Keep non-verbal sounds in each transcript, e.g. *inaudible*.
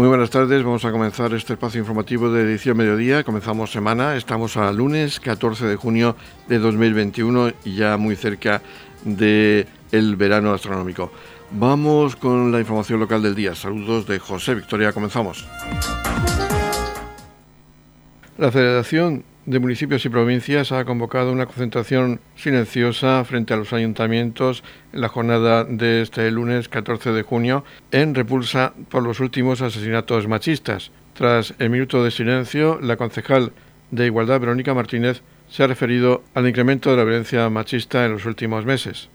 Muy buenas tardes, vamos a comenzar este espacio informativo de edición mediodía. Comenzamos semana, estamos a lunes 14 de junio de 2021 y ya muy cerca del el verano astronómico. Vamos con la información local del día. Saludos de José Victoria, comenzamos. La Federación de Municipios y Provincias ha convocado una concentración silenciosa frente a los ayuntamientos en la jornada de este lunes 14 de junio en repulsa por los últimos asesinatos machistas. Tras el minuto de silencio, la concejal de Igualdad, Verónica Martínez, se ha referido al incremento de la violencia machista en los últimos meses.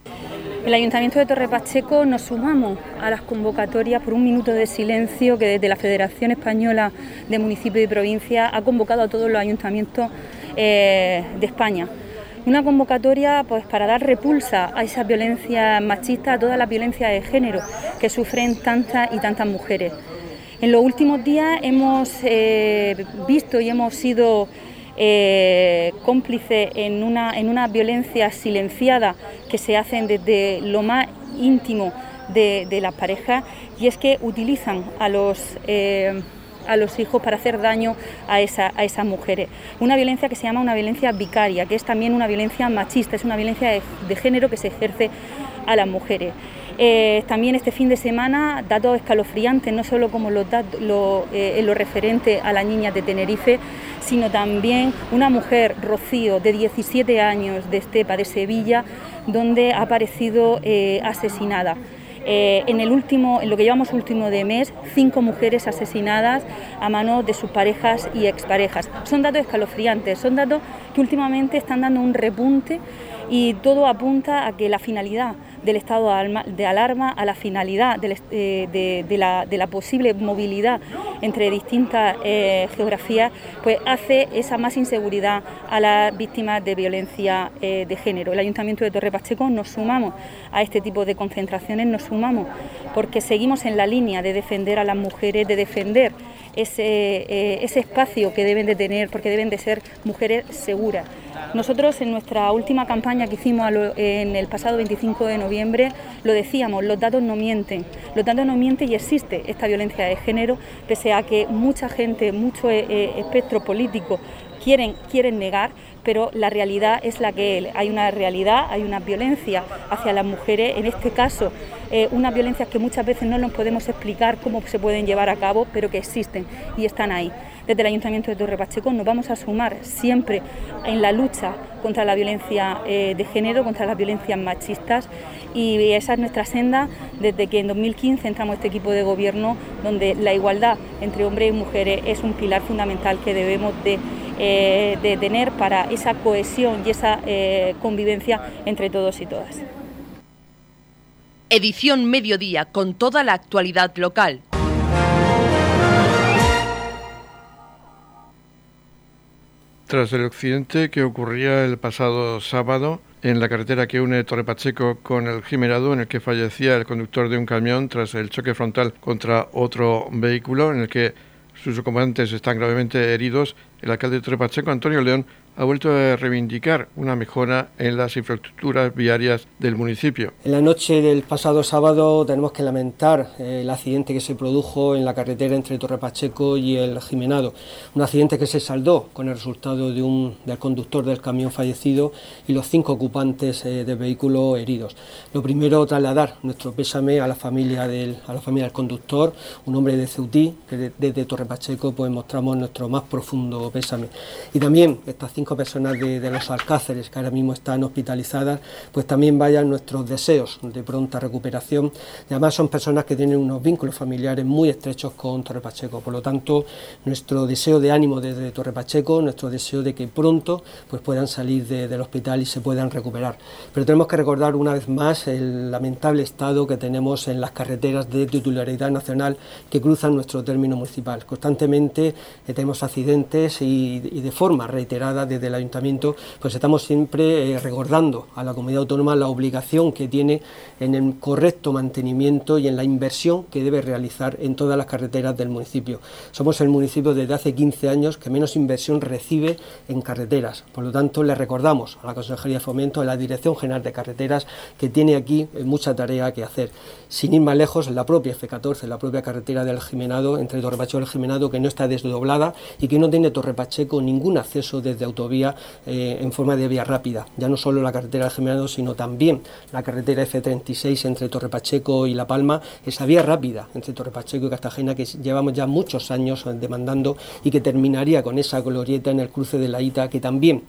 El Ayuntamiento de Torre Pacheco nos sumamos a las convocatorias por un minuto de silencio que desde la Federación Española de Municipios y Provincias ha convocado a todos los ayuntamientos eh, de España. Una convocatoria pues, para dar repulsa a esa violencia machista, a toda la violencia de género que sufren tantas y tantas mujeres. En los últimos días hemos eh, visto y hemos sido eh, cómplice en una, en una violencia silenciada que se hacen desde lo más íntimo de, de las parejas y es que utilizan a los... Eh, a los hijos para hacer daño a, esa, a esas mujeres. Una violencia que se llama una violencia vicaria, que es también una violencia machista, es una violencia de, género que se ejerce a las mujeres. Eh, también este fin de semana datos escalofriantes, no solo como los lo, eh, lo referente a las niñas de Tenerife, sino también una mujer, Rocío, de 17 años, de Estepa, de Sevilla, donde ha aparecido eh, asesinada. En, el último, en lo que llevamos último de mes, cinco mujeres asesinadas a mano de sus parejas y exparejas. Son datos escalofriantes, son datos que últimamente están dando un repunte y todo apunta a que la finalidad del estado de alarma a la finalidad eh, de, la, posible movilidad entre distintas eh, geografías, pues hace esa más inseguridad a las víctimas de violencia eh, de género. El Ayuntamiento de Torre Pacheco nos sumamos a este tipo de concentraciones, nos sumamos porque seguimos en la línea de defender a las mujeres, de defender ese, ese espacio que deben de tener, porque deben de ser mujeres seguras. Nosotros en nuestra última campaña que hicimos en el pasado 25 de noviembre lo decíamos, los datos no mienten, los datos no mienten y existe esta violencia de género, pese a que mucha gente, mucho eh, eh, espectro político quieren, quieren negar, pero la realidad es la que hay una realidad, hay una violencia hacia las mujeres, en este caso eh, unas violencias que muchas veces no nos podemos explicar cómo se pueden llevar a cabo, pero que existen y están ahí. Desde el Ayuntamiento de Torre Pacheco nos vamos a sumar siempre en la lucha contra la violencia eh, de género, contra las violencias machistas y esa es nuestra senda desde que en 2015 entramos a este equipo de gobierno donde la igualdad entre hombres y mujeres es un pilar fundamental que debemos de eh, tener para esa cohesión y esa eh, convivencia entre todos y todas. Edición Mediodía con toda la actualidad local. Tras el accidente que ocurría el pasado sábado en la carretera que une Torre Pacheco con el Jimerado, en el que fallecía el conductor de un camión tras el choque frontal contra otro vehículo, en el que sus ocupantes están gravemente heridos, el alcalde de Torre Pacheco, Antonio León, ha vuelto a reivindicar una mejora en las infraestructuras viarias del municipio. En la noche del pasado sábado tenemos que lamentar eh, el accidente que se produjo en la carretera entre Torre Pacheco y el Jimenado, un accidente que se saldó con el resultado de un, del conductor del camión fallecido y los cinco ocupantes eh, del vehículo heridos. Lo primero, trasladar nuestro pésame a la familia del, a la familia del conductor, un hombre de Ceutí, que desde Torre Pacheco pues, mostramos nuestro más profundo pésame. Y también estas cinco personas de, los Alcáceres que ahora mismo están hospitalizadas, pues también vayan nuestros deseos de pronta recuperación. Y además son personas que tienen unos vínculos familiares muy estrechos con Torre Pacheco. Por lo tanto, nuestro deseo de ánimo desde Torre Pacheco, nuestro deseo de que pronto pues puedan salir del hospital y se puedan recuperar. Pero tenemos que recordar una vez más el lamentable estado que tenemos en las carreteras de titularidad nacional que cruzan nuestro término municipal. Constantemente eh, tenemos accidentes y, y de forma reiterada de desde el ayuntamiento, pues estamos siempre eh, recordando a la comunidad autónoma la obligación que tiene en el correcto mantenimiento y en la inversión que debe realizar en todas las carreteras del municipio. Somos el municipio desde hace 15 años que menos inversión recibe en carreteras. Por lo tanto, le recordamos a la Consejería de Fomento, a la Dirección General de Carreteras, que tiene aquí eh, mucha tarea que hacer. Sin ir más lejos, la propia F14, la propia carretera del Jimenado, entre Torre Pacheco y el Jimenado, que no está desdoblada y que no tiene Torre Pacheco ningún acceso desde eh, en forma de vía rápida. Ya no solo la carretera del Jimenado, sino también la carretera F36 entre Torre Pacheco y La Palma, esa vía rápida entre Torre Pacheco y Cartagena que llevamos ya muchos años demandando y que terminaría con esa glorieta en el cruce de la Ita, que también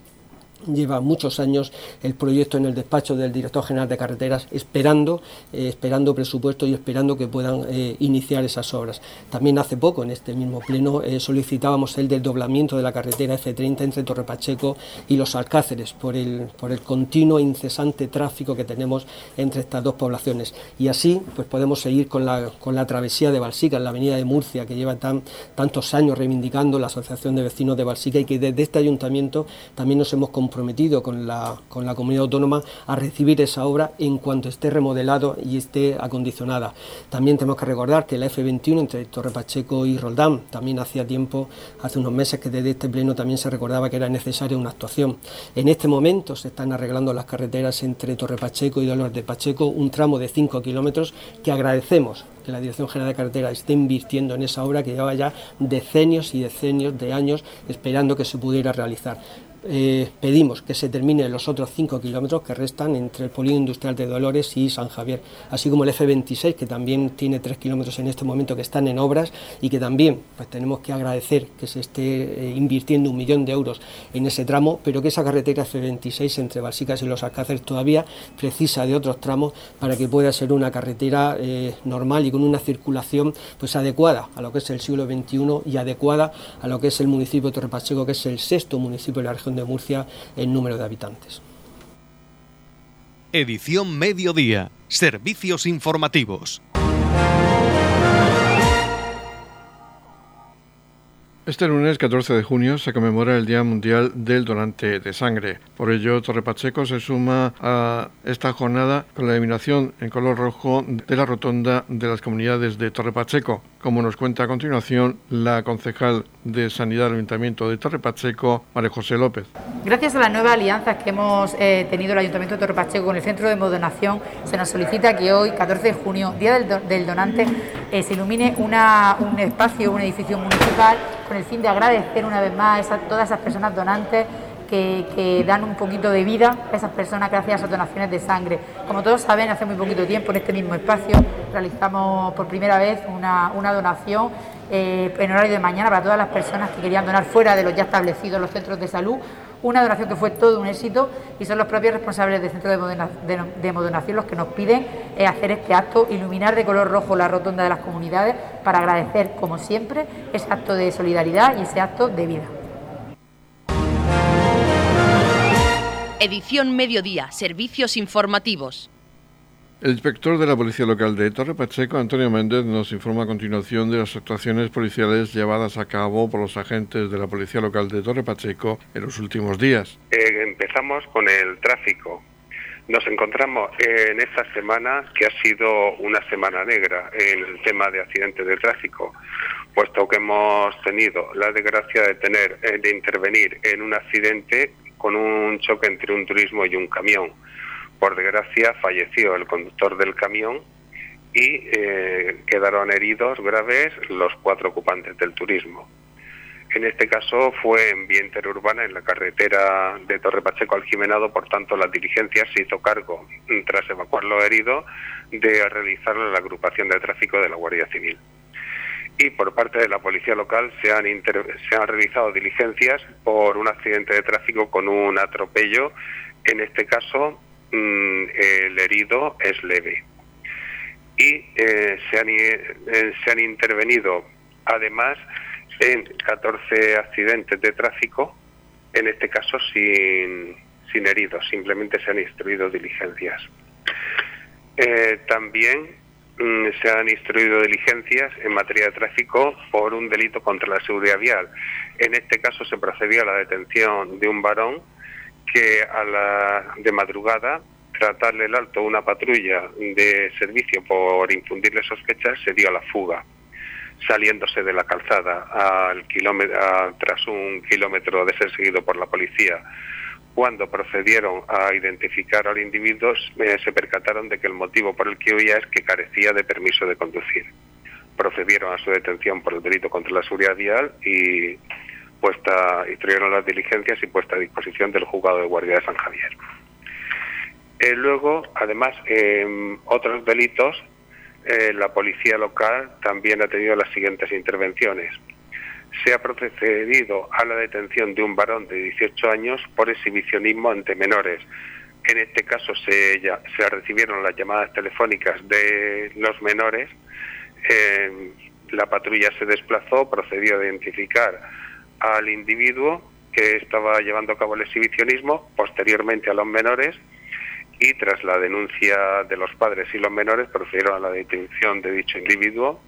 lleva muchos años el proyecto en el despacho del director general de carreteras esperando eh, esperando presupuesto y esperando que puedan eh, iniciar esas obras. También hace poco en este mismo pleno eh, solicitábamos el desdoblamiento de la carretera F30 entre Torre Pacheco y los Alcáceres por el por el continuo e incesante tráfico que tenemos entre estas dos poblaciones. Y así pues podemos seguir con la con la travesía de Balsica en la avenida de Murcia que lleva tan, tantos años reivindicando la asociación de vecinos de Balsica y que desde este ayuntamiento también nos hemos comprometido con la, con la comunidad autónoma a recibir esa obra en cuanto esté remodelado y esté acondicionada. También tenemos que recordar que la F21 entre Torre Pacheco y Roldán, también hacía tiempo, hace unos meses que desde este pleno también se recordaba que era necesaria una actuación. En este momento se están arreglando las carreteras entre Torre Pacheco y Dolores de Pacheco, un tramo de 5 kilómetros que agradecemos que la Dirección General de Carretera esté invirtiendo en esa obra que lleva ya decenios y decenios de años esperando que se pudiera realizar. Eh, pedimos que se terminen los otros 5 kilómetros que restan entre el Polígono Industrial de Dolores y San Javier, así como el F26, que también tiene 3 kilómetros en este momento que están en obras y que también pues, tenemos que agradecer que se esté eh, invirtiendo un millón de euros en ese tramo, pero que esa carretera F26 entre Balsicas y Los Alcáceres todavía precisa de otros tramos para que pueda ser una carretera eh, normal y con una circulación pues, adecuada a lo que es el siglo XXI y adecuada a lo que es el municipio de Torrepacheco, que es el sexto municipio de la región de Murcia en número de habitantes. Edición Mediodía. Servicios informativos. Este lunes 14 de junio se conmemora el Día Mundial del Donante de Sangre. Por ello, Torre Pacheco se suma a esta jornada con la eliminación en color rojo de la rotonda de las comunidades de Torre Pacheco, como nos cuenta a continuación la concejal de Sanidad del Ayuntamiento de Torre Pacheco, María José López. Gracias a las nuevas alianzas que hemos eh, tenido el Ayuntamiento de Torre Pacheco con el Centro de Modonación, se nos solicita que hoy, 14 de junio, Día del, Donante, eh, se ilumine un espacio, un edificio municipal con el fin de agradecer una vez más a todas esas personas donantes que, dan un poquito de vida a esas personas gracias a esas donaciones de sangre. Como todos saben, hace muy poquito tiempo en este mismo espacio realizamos por primera vez una, donación eh, en horario de mañana para todas las personas que querían donar fuera de los ya establecidos los centros de salud. Una donación que fue todo un éxito y son los propios responsables del centro de, modonación los que nos piden eh, hacer este acto, iluminar de color rojo la rotonda de las comunidades para agradecer, como siempre, ese acto de solidaridad y ese acto de vida. Edición Mediodía, Servicios Informativos. El inspector de la Policía Local de Torre Pacheco, Antonio Méndez, nos informa a continuación de las actuaciones policiales llevadas a cabo por los agentes de la Policía Local de Torre Pacheco en los últimos días. Eh, empezamos con el tráfico. Nos encontramos en esta semana que ha sido una semana negra en el tema de accidentes de tráfico, puesto que hemos tenido la desgracia de tener eh, de intervenir en un accidente con un choque entre un turismo y un camión. Por desgracia falleció el conductor del camión y eh, quedaron heridos graves los cuatro ocupantes del turismo. En este caso fue en vía interurbana en la carretera de Torre Pacheco al Jimenado, por tanto la dirigencia se hizo cargo, tras evacuar los heridos, de realizar la agrupación de tráfico de la Guardia Civil y por parte de la policía local se han, se han realizado diligencias por un accidente de tráfico con un atropello. En este caso, mm, el herido es leve. Y eh, se, han, eh, se han intervenido además en 14 accidentes de tráfico, en este caso sin, sin heridos, simplemente se han instruido diligencias. Eh, también mm, se han instruido diligencias en materia de tráfico por un delito contra la seguridad vial. En este caso se procedió a la detención de un varón que a la de madrugada, tras darle el alto a una patrulla de servicio por infundirle sospechas, se dio a la fuga, saliéndose de la calzada al kilómetro, tras un kilómetro de ser seguido por la policía. Cuando procedieron a identificar al individuo, eh, se percataron de que el motivo por el que huía es que carecía de permiso de conducir. Procedieron a su detención por el delito contra la seguridad vial y puesta, instruyeron las diligencias y puesta a disposición del juzgado de guardia de San Javier. Eh, luego, además, en otros delitos, eh, la policía local también ha tenido las siguientes intervenciones. Se ha procedido a la detención de un varón de 18 años por exhibicionismo ante menores. En este caso se, se recibieron las llamadas telefónicas de los menores. Eh, la patrulla se desplazó, procedió a identificar al individuo que estaba llevando a cabo el exhibicionismo, posteriormente a los menores, y tras la denuncia de los padres y los menores procedieron a la detención de dicho individuo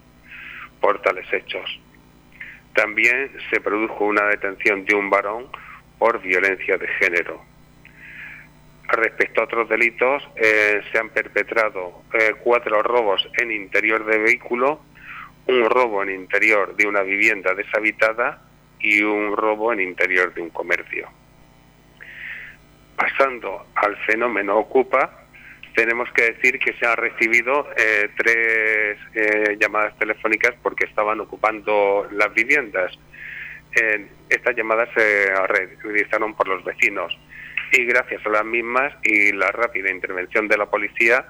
por tales hechos. También se produjo una detención de un varón por violencia de género. Respecto a otros delitos, eh, se han perpetrado eh, cuatro robos en interior de vehículo, un robo en interior de una vivienda deshabitada y un robo en interior de un comercio. Pasando al fenómeno Ocupa, tenemos que decir que se han recibido eh, tres eh, llamadas telefónicas porque estaban ocupando las viviendas. estas llamadas se realizaron por los vecinos y gracias a las mismas y la rápida intervención de la policía,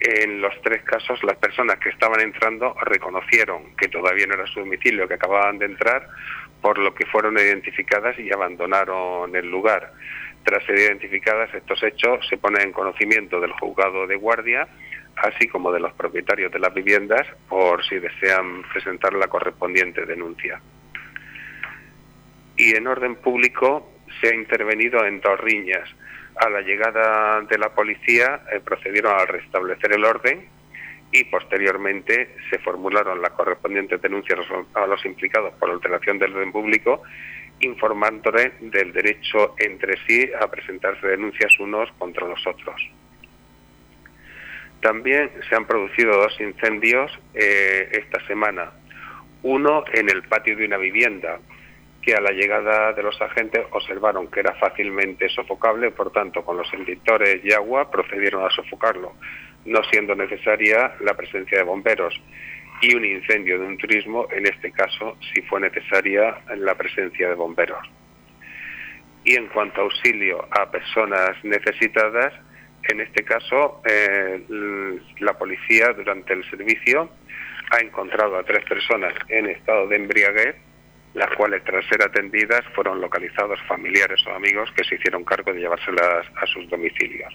en los tres casos las personas que estaban entrando reconocieron que todavía no era su domicilio, que acababan de entrar, por lo que fueron identificadas y abandonaron el lugar. Tras ser identificadas estos hechos, se pone en conocimiento del juzgado de guardia, así como de los propietarios de las viviendas, por si desean presentar la correspondiente denuncia. Y en orden público se ha intervenido en dos riñas. A la llegada de la policía eh, procedieron a restablecer el orden y posteriormente se formularon las correspondientes denuncias a los implicados por alteración del orden público, informándole del derecho entre sí a presentarse denuncias unos contra los otros. También se han producido dos incendios eh, esta semana. Uno en el patio de una vivienda, que a la llegada de los agentes observaron que era fácilmente sofocable, por tanto, con los extintores y agua procedieron a sofocarlo no siendo necesaria la presencia de bomberos y un incendio de un turismo, en este caso, si fue necesaria la presencia de bomberos. Y en cuanto a auxilio a personas necesitadas, en este caso, eh, la policía durante el servicio ha encontrado a tres personas en estado de embriaguez, las cuales tras ser atendidas fueron localizados familiares o amigos que se hicieron cargo de llevárselas a sus domicilios.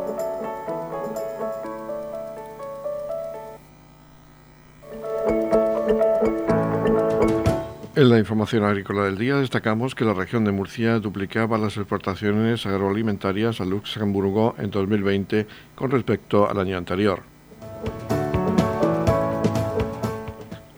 En la información agrícola del día destacamos que la región de Murcia duplicaba las exportaciones agroalimentarias a Luxemburgo en 2020 con respecto al año anterior.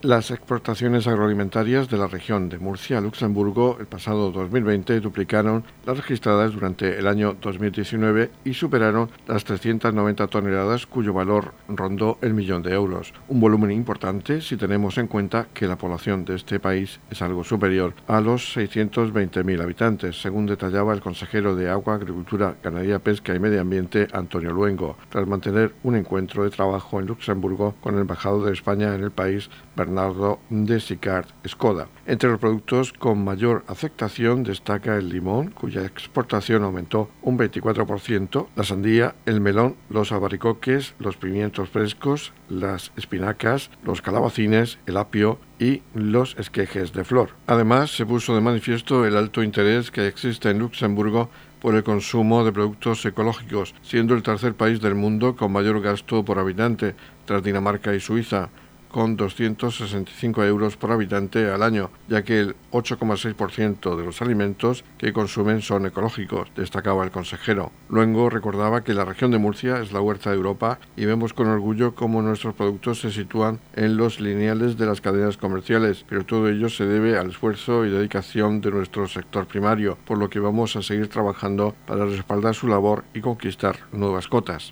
Las exportaciones agroalimentarias de la región de Murcia a Luxemburgo el pasado 2020 duplicaron las registradas durante el año 2019 y superaron las 390 toneladas cuyo valor rondó el millón de euros. Un volumen importante si tenemos en cuenta que la población de este país es algo superior a los 620.000 habitantes, según detallaba el consejero de Agua, Agricultura, Ganadería, Pesca y Medio Ambiente, Antonio Luengo, tras mantener un encuentro de trabajo en Luxemburgo con el embajador de España en el país, Bernardo Bernardo de Sicard Skoda. Entre los productos con mayor aceptación destaca el limón, cuya exportación aumentó un 24%, la sandía, el melón, los albaricoques, los pimientos frescos, las espinacas, los calabacines, el apio y los esquejes de flor. Además, se puso de manifiesto el alto interés que existe en Luxemburgo por el consumo de productos ecológicos, siendo el tercer país del mundo con mayor gasto por habitante, tras Dinamarca y Suiza con 265 euros por habitante al año, ya que el 8,6% de los alimentos que consumen son ecológicos, destacaba el consejero. Luego recordaba que la región de Murcia es la huerta de Europa y vemos con orgullo cómo nuestros productos se sitúan en los lineales de las cadenas comerciales, pero todo ello se debe al esfuerzo y dedicación de nuestro sector primario, por lo que vamos a seguir trabajando para respaldar su labor y conquistar nuevas cotas.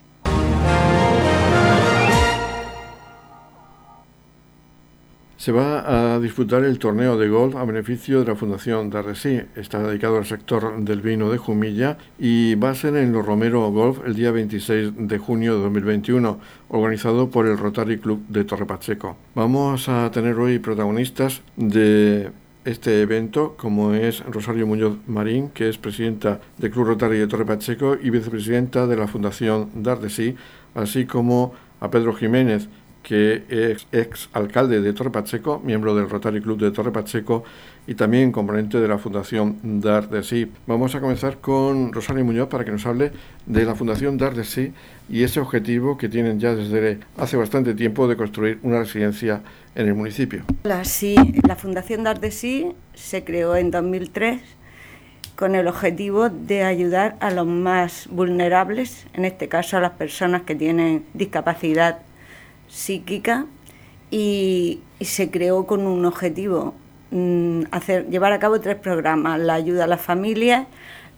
Se va a disputar el torneo de golf a beneficio de la Fundación Darresí. Está dedicado al sector del vino de Jumilla y va a ser en los Romero Golf el día 26 de junio de 2021, organizado por el Rotary Club de Torre Pacheco. Vamos a tener hoy protagonistas de este evento, como es Rosario Muñoz Marín, que es presidenta del Club Rotary de Torre Pacheco y vicepresidenta de la Fundación Dardesí, así como a Pedro Jiménez, que es ex alcalde de Torre Pacheco, miembro del Rotary Club de Torre Pacheco y también componente de la Fundación Dar de Sí. Vamos a comenzar con Rosario Muñoz para que nos hable de la Fundación Dar de Sí y ese objetivo que tienen ya desde hace bastante tiempo de construir una residencia en el municipio. La, sí, la Fundación Dar de Sí se creó en 2003 con el objetivo de ayudar a los más vulnerables, en este caso a las personas que tienen discapacidad psíquica y, se creó con un objetivo, mm, hacer, llevar a cabo tres programas, la ayuda a las familias,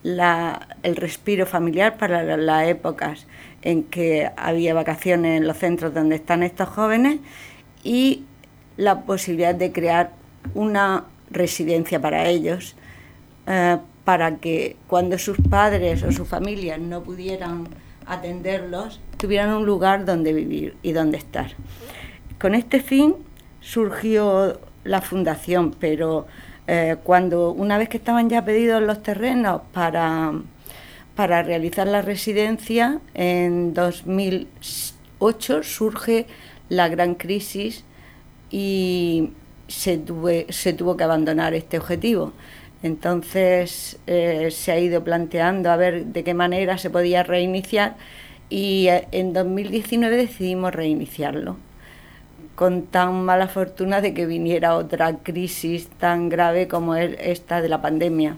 el respiro familiar para las épocas en que había vacaciones en los centros donde están estos jóvenes y la posibilidad de crear una residencia para ellos, eh, para que cuando sus padres o sus familias no pudieran atenderlos, tuvieran un lugar donde vivir y donde estar. Con este fin surgió la fundación, pero eh, cuando una vez que estaban ya pedidos los terrenos para, para realizar la residencia, en 2008 surge la gran crisis y se, se tuvo que abandonar este objetivo. Entonces eh, se ha ido planteando a ver de qué manera se podía reiniciar y eh, en 2019 decidimos reiniciarlo. Con tan mala fortuna de que viniera otra crisis tan grave como esta de la pandemia.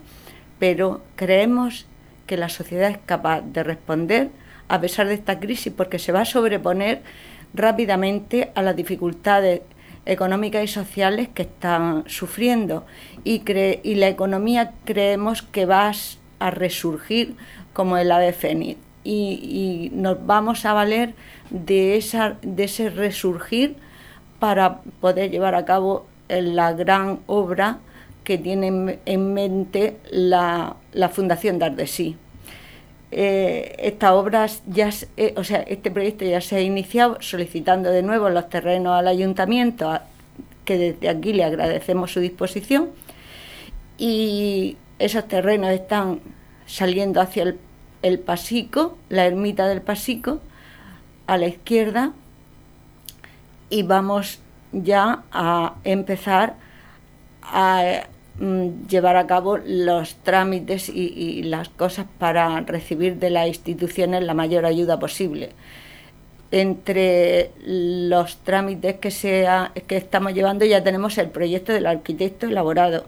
Pero creemos que la sociedad es capaz de responder a pesar de esta crisis porque se va a sobreponer rápidamente a las dificultades económicas y sociales que están sufriendo. Y, la economía creemos que va a resurgir como el ave fénix y, nos vamos a valer de, esa, de ese resurgir para poder llevar a cabo la gran obra que tiene en mente la, la Fundación Dardesí. Eh, esta obra ya, eh, o sea, este proyecto ya se ha iniciado solicitando de nuevo los terrenos al ayuntamiento, que desde aquí le agradecemos su disposición, y esos terrenos están saliendo hacia el, el Pasico, la ermita del Pasico, a la izquierda, y vamos ya a empezar a Mm, llevar a cabo los trámites y, las cosas para recibir de las instituciones la mayor ayuda posible. Entre los trámites que, sea, que estamos llevando ya tenemos el proyecto del arquitecto elaborado.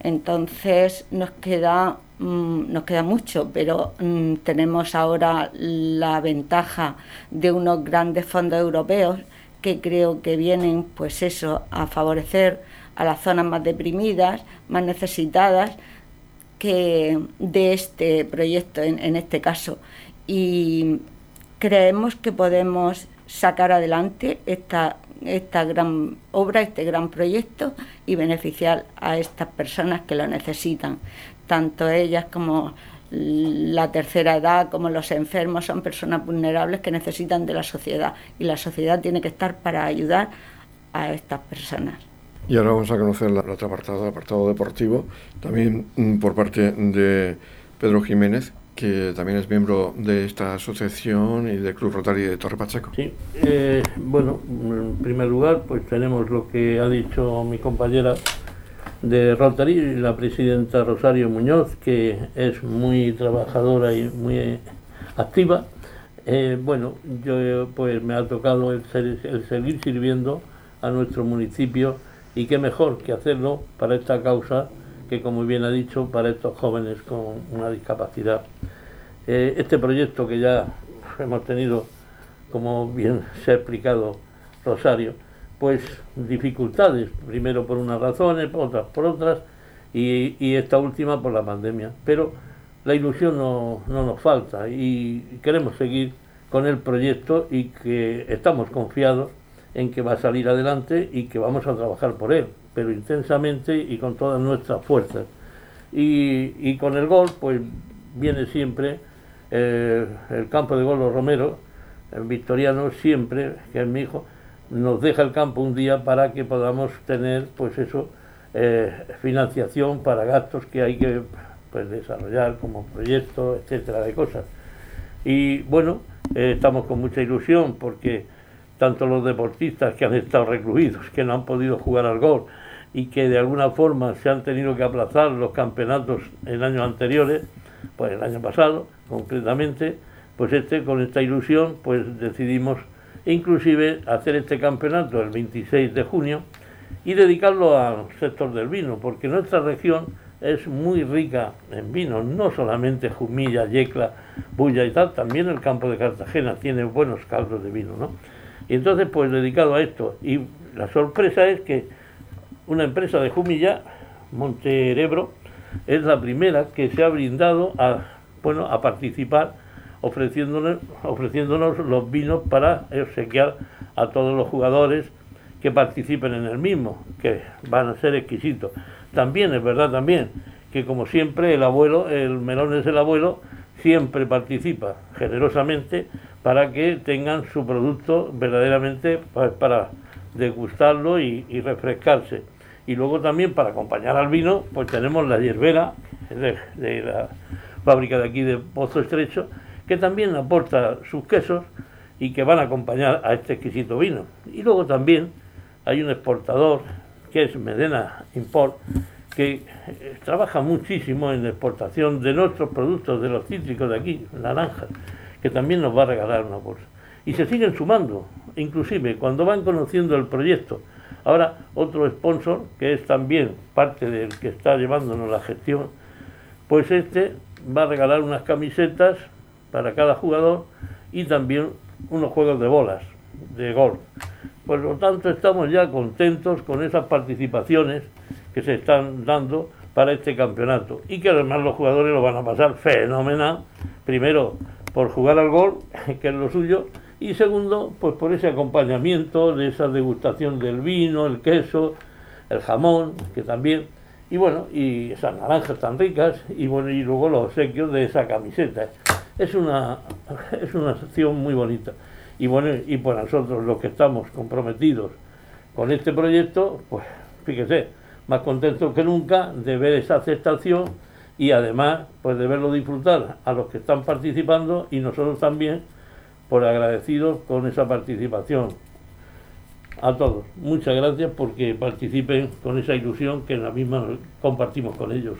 Entonces nos queda, mm, nos queda mucho, pero mm, tenemos ahora la ventaja de unos grandes fondos europeos que creo que vienen, pues eso, a favorecer a las zonas más deprimidas, más necesitadas que de este proyecto en, en este caso. Y creemos que podemos sacar adelante esta, esta gran obra, este gran proyecto y beneficiar a estas personas que lo necesitan. Tanto ellas como la tercera edad, como los enfermos, son personas vulnerables que necesitan de la sociedad y la sociedad tiene que estar para ayudar a estas personas. Y ahora vamos a conocer el otro apartado, el apartado deportivo, también mm, por parte de Pedro Jiménez, que también es miembro de esta asociación y del Club Rotario de Torre Pacheco. Sí, eh, bueno, en primer lugar, pues tenemos lo que ha dicho mi compañera de Rotary, la presidenta Rosario Muñoz, que es muy trabajadora y muy activa. Eh, bueno, yo pues me ha tocado el, el seguir sirviendo a nuestro municipio y qué mejor que hacerlo para esta causa que como bien ha dicho, para estos jóvenes con una discapacidad. Eh, este proyecto que ya hemos tenido, como bien se ha explicado Rosario, pues dificultades, primero por unas razones, otras por otras, y, esta última por la pandemia. Pero la ilusión no, no nos falta y queremos seguir con el proyecto y que estamos confiados en que va a salir adelante y que vamos a trabajar por él pero intensamente y con todas nuestras fuerzas. Y, con el gol, pues viene siempre eh, el campo de gol Romero, el victoriano siempre, que es mi hijo, nos deja el campo un día para que podamos tener, pues eso, eh, financiación para gastos que hay que pues, desarrollar como proyectos, etcétera, de cosas. Y bueno, eh, estamos con mucha ilusión porque tanto los deportistas que han estado recluidos, que no han podido jugar al gol, y que de alguna forma se han tenido que aplazar los campeonatos en años anteriores, pues el año pasado concretamente, pues este con esta ilusión pues decidimos inclusive hacer este campeonato el 26 de junio y dedicarlo al sector del vino, porque nuestra región es muy rica en vino, no solamente Jumilla, Yecla, Bulla y tal, también el campo de Cartagena tiene buenos caldos de vino, ¿no? Y entonces pues dedicado a esto, y la sorpresa es que una empresa de Jumilla, Monterebro, es la primera que se ha brindado a, bueno, a participar ofreciéndonos, ofreciéndonos los vinos para obsequiar a todos los jugadores que participen en el mismo, que van a ser exquisitos. También es verdad también que como siempre el abuelo, el melón es el abuelo, siempre participa generosamente para que tengan su producto verdaderamente pues, para degustarlo y refrescarse. Y luego también para acompañar al vino, pues tenemos la hierbera de, la fábrica de aquí de Pozo Estrecho, que también aporta sus quesos y que van a acompañar a este exquisito vino. Y luego también hay un exportador que es Medena Import, que eh, trabaja muchísimo en la exportación de nuestros productos, de los cítricos de aquí, naranjas, que también nos va a regalar una bolsa. Y se siguen sumando, inclusive cuando van conociendo el proyecto Ahora, otro sponsor, que es también parte del que está llevándonos la gestión, pues este va a regalar unas camisetas para cada jugador y también unos juegos de bolas, de golf. Por lo tanto, estamos ya contentos con esas participaciones que se están dando para este campeonato y que además los jugadores lo van a pasar fenomenal. Primero, por jugar al gol, *laughs* que es lo suyo, y segundo, pues por ese acompañamiento de esa degustación del vino, el queso, el jamón, que también, y bueno, y esas naranjas tan ricas, y bueno, y luego los obsequios de esa camiseta. Es una, *laughs* es una acción muy bonita. Y bueno, y por nosotros los que estamos comprometidos con este proyecto, pues fíjese, más contentos que nunca de ver esa aceptación y además pues de verlo disfrutar a los que están participando y nosotros también por agradecidos con esa participación. A todos, muchas gracias porque participen con esa ilusión que la misma compartimos con ellos.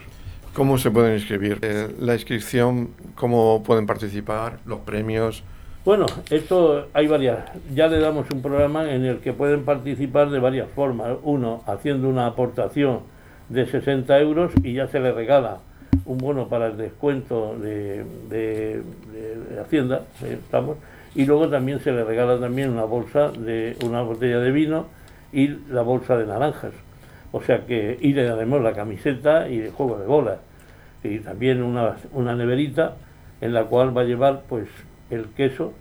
¿Cómo se pueden inscribir? Eh, la inscripción, ¿cómo pueden participar? ¿Los premios? Bueno, esto hay varias. Ya le damos un programa en el que pueden participar de varias formas. Uno, haciendo una aportación de 60 euros y ya se le regala un bono para el descuento de, de Hacienda, eh, estamos, y luego también se le regala también una bolsa de una botella de vino y la bolsa de naranjas. O sea que, y le daremos la camiseta y el juego de bolas. Y también una, una neverita en la cual va a llevar pues el queso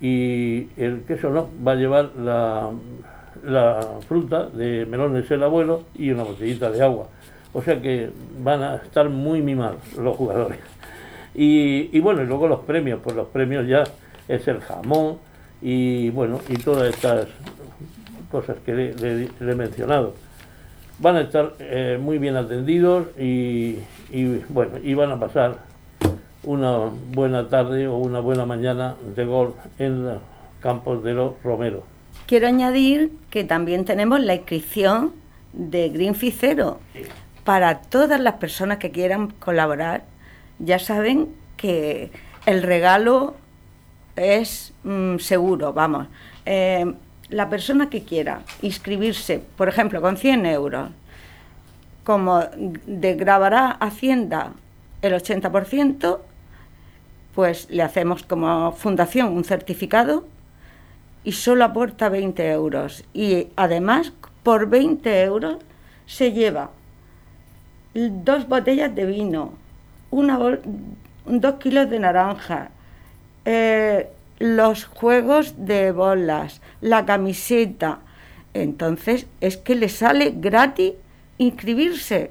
y el queso no, va a llevar la, la fruta de melones el abuelo y una botellita de agua. O sea que van a estar muy mimados los jugadores. Y, y bueno, y luego los premios, pues los premios ya es el jamón y bueno, y todas estas cosas que le, he mencionado. Van a estar eh, muy bien atendidos y, y, bueno, y van a pasar una buena tarde o una buena mañana de golf en los campos de los Romero. Quiero añadir que también tenemos la inscripción de Greenfield Cero. Para todas las personas que quieran colaborar, ya saben que el regalo es mm, seguro, vamos. Eh, la persona que quiera inscribirse, por ejemplo, con 100 euros, como grabará Hacienda el 80%, pues le hacemos como fundación un certificado y solo aporta 20 euros. Y además, por 20 euros se lleva dos botellas de vino, dos kilos de naranja, eh, los juegos de bolas, la camiseta. Entonces es que le sale gratis inscribirse.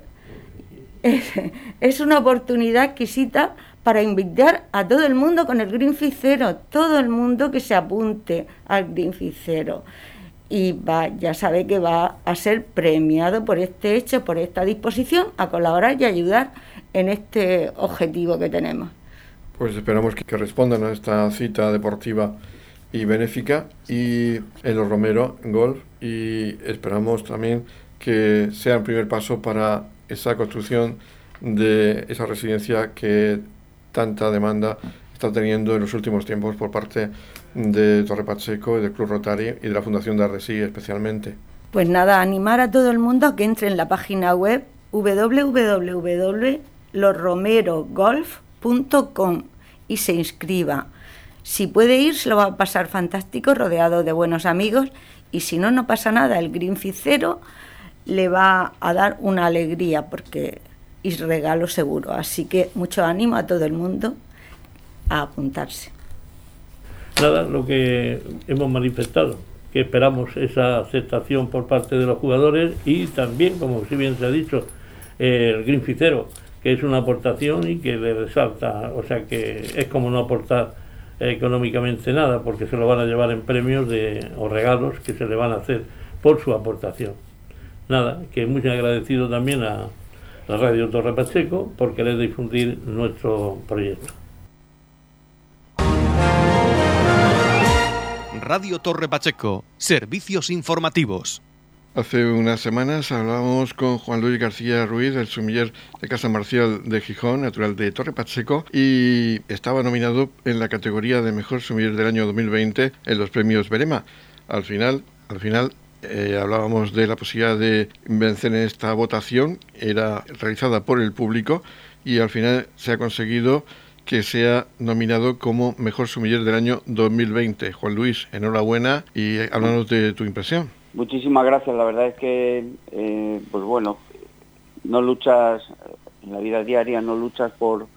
Es, una oportunidad exquisita para invitar a todo el mundo con el Greenfield Cero, todo el mundo que se apunte al Greenfield Cero. Y va, ya sabe que va a ser premiado por este hecho, por esta disposición a colaborar y ayudar en este objetivo que tenemos. Pues esperamos que, respondan a esta cita deportiva y benéfica y en los Romero Golf y esperamos también que sea el primer paso para esa construcción de esa residencia que tanta demanda está teniendo en los últimos tiempos por parte de Torre Pacheco, del Club Rotary y de la Fundación de Arresí especialmente. Pues nada, animar a todo el mundo a que entre en la página web www.losromerogolf.com y se inscriba. Si puede ir, se lo va a pasar fantástico, rodeado de buenos amigos, y si no, no pasa nada. El Greenfield Cero le va a dar una alegría porque es regalo seguro. Así que mucho ánimo a todo el mundo a apuntarse. Nada, lo que hemos manifestado, que esperamos esa aceptación por parte de los jugadores y también, como si bien se ha dicho, el Greenfield Cero que es una aportación y que le resalta, o sea que es como no aportar económicamente nada, porque se lo van a llevar en premios de, o regalos que se le van a hacer por su aportación. Nada, que muy agradecido también a la Radio Torre Pacheco por querer difundir nuestro proyecto. Radio Torre Pacheco, servicios informativos. Hace unas semanas hablábamos con Juan Luis García Ruiz, el sumiller de Casa Marcial de Gijón, natural de Torre Pacheco, y estaba nominado en la categoría de mejor sumiller del año 2020 en los premios Berema. Al final, al final eh, hablábamos de la posibilidad de vencer en esta votación, era realizada por el público y al final se ha conseguido que sea nominado como mejor sumiller del año 2020. Juan Luis, enhorabuena y háblanos de tu impresión. Muchísimas gracias. La verdad es que, eh, pues bueno, no luchas en la vida diaria, no luchas por,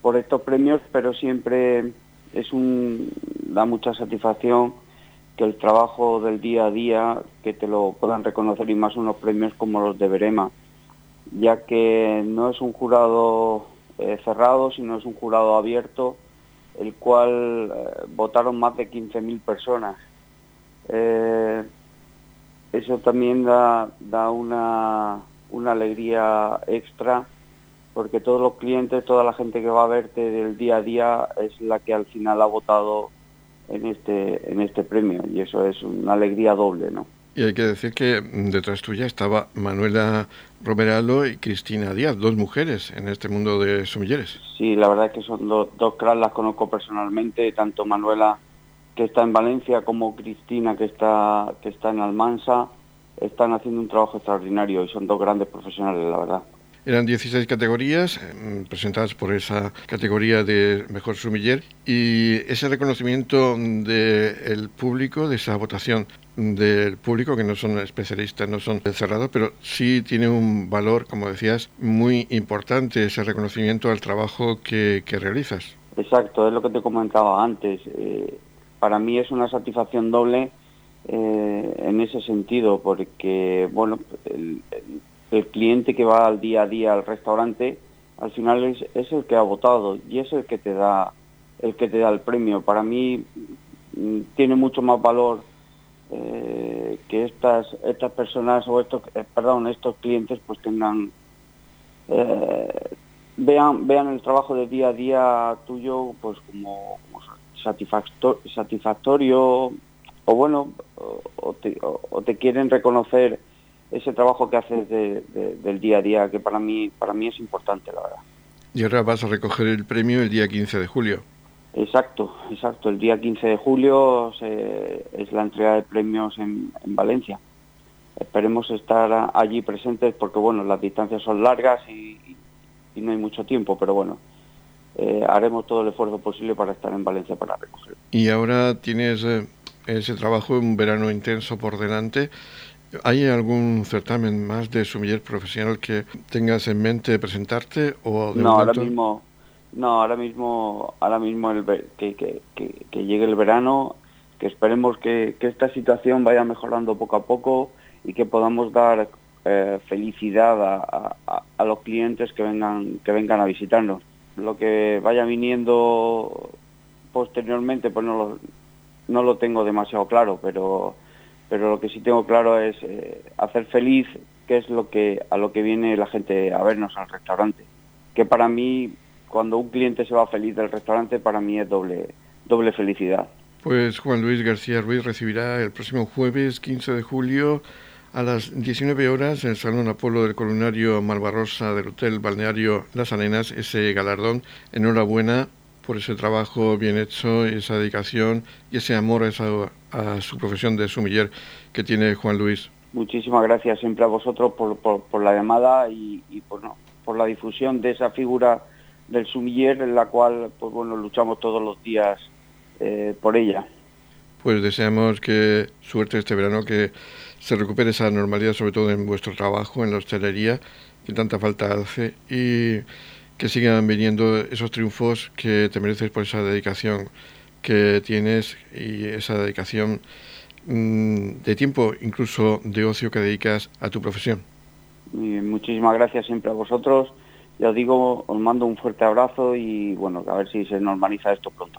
por estos premios, pero siempre es un da mucha satisfacción que el trabajo del día a día que te lo puedan reconocer y más unos premios como los de Berema, ya que no es un jurado eh, cerrado, sino es un jurado abierto, el cual eh, votaron más de 15.000 personas eso también da, da una, una alegría extra porque todos los clientes, toda la gente que va a verte del día a día es la que al final ha votado en este, en este premio y eso es una alegría doble, ¿no? Y hay que decir que detrás tuya estaba Manuela Romeralo y Cristina Díaz, dos mujeres en este mundo de sumilleres. Sí, la verdad es que son dos, dos cracks, las conozco personalmente, tanto Manuela que está en Valencia como Cristina que está, que está en Almansa, están haciendo un trabajo extraordinario y son dos grandes profesionales, la verdad. Eran 16 categorías mm, presentadas por esa categoría de mejor sumiller y ese reconocimiento del público, de esa votación del público, que no son especialistas, no son cerrados, pero sí tiene un valor, como decías, muy importante ese reconocimiento al trabajo que, realizas. Exacto, es lo que te comentaba antes. Eh, para mí es una satisfacción doble eh, en ese sentido, porque bueno, el, cliente que va al día a día al restaurante, al final es, es, el que ha votado y es el que te da el que te da el premio. Para mí mm, tiene mucho más valor eh, que estas estas personas o estos eh, perdón estos clientes pues tengan vean vean el trabajo de día a día tuyo pues como, satisfactorio o bueno, o te, quieren reconocer ese trabajo que haces del día a día, que para mí, para mí es importante, la verdad. Y ahora vas a recoger el premio el día 15 de julio. Exacto, exacto. El día 15 de julio es la entrega de premios en, Valencia. Esperemos estar allí presentes porque, bueno, las distancias son largas y, no hay mucho tiempo, pero bueno, eh, haremos todo el esfuerzo posible para estar en Valencia para recoger. Y ahora tienes eh, ese trabajo, un verano intenso por delante. ¿Hay algún certamen más de sumiller profesional que tengas en mente presentarte o no ahora mismo no ahora mismo ahora mismo el, que, que, que, llegue el verano que esperemos que, que, esta situación vaya mejorando poco a poco y que podamos dar eh, felicidad a, a, a, los clientes que vengan que vengan a visitarnos lo que vaya viniendo posteriormente pues no lo, no lo tengo demasiado claro, pero, pero lo que sí tengo claro es eh, hacer feliz, que es lo que, a lo que viene la gente a vernos al restaurante. Que para mí, cuando un cliente se va feliz del restaurante, para mí es doble, doble felicidad. Pues Juan Luis García Ruiz recibirá el próximo jueves 15 de julio a las 19 horas en el Salón Apolo del Columnario Malvarrosa del Hotel Balneario Las Arenas ese galardón. Enhorabuena por ese trabajo bien hecho, esa dedicación y ese amor a, su profesión de sumiller que tiene Juan Luis. Muchísimas gracias siempre a vosotros por, la llamada y, por, por la difusión de esa figura del sumiller en la cual pues bueno luchamos todos los días eh, por ella. Pues deseamos que suerte este verano, que se recupere esa normalidad, sobre todo en vuestro trabajo, en la hostelería, que tanta falta hace, y que sigan viniendo esos triunfos que te mereces por esa dedicación que tienes y esa dedicación mm, de tiempo, incluso de ocio que dedicas a tu profesión. muchísimas gracias siempre a vosotros. Ya os digo, os mando un fuerte abrazo y bueno, a ver si se normaliza esto pronto.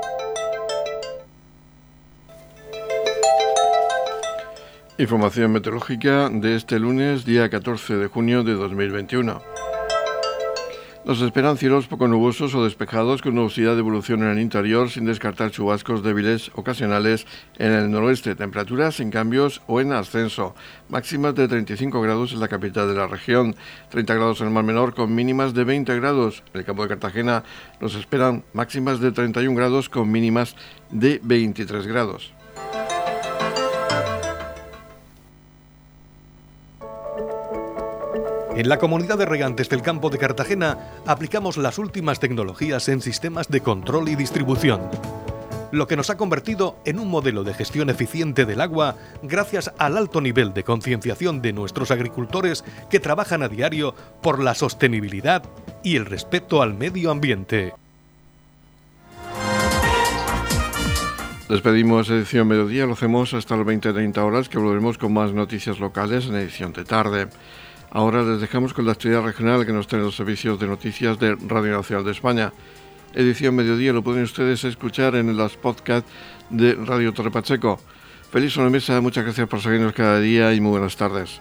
Información meteorológica de este lunes, día 14 de junio de 2021. Nos esperan cielos poco nubosos o despejados con nubosidad de evolución en el interior, sin descartar chubascos débiles ocasionales en el noroeste. Temperaturas sin cambios o en ascenso. Máximas de 35 grados en la capital de la región, 30 grados en el mar menor con mínimas de 20 grados. En el campo de Cartagena nos esperan máximas de 31 grados con mínimas de 23 grados. En la comunidad de regantes del campo de Cartagena aplicamos las últimas tecnologías en sistemas de control y distribución, lo que nos ha convertido en un modelo de gestión eficiente del agua gracias al alto nivel de concienciación de nuestros agricultores que trabajan a diario por la sostenibilidad y el respeto al medio ambiente. Despedimos edición mediodía, lo hacemos hasta las 20-30 horas que volveremos con más noticias locales en edición de tarde. Ahora les dejamos con la actividad regional que nos traen los servicios de noticias de Radio Nacional de España. Edición Mediodía lo pueden ustedes escuchar en los podcasts de Radio Torre Pacheco. Feliz mesa, muchas gracias por seguirnos cada día y muy buenas tardes.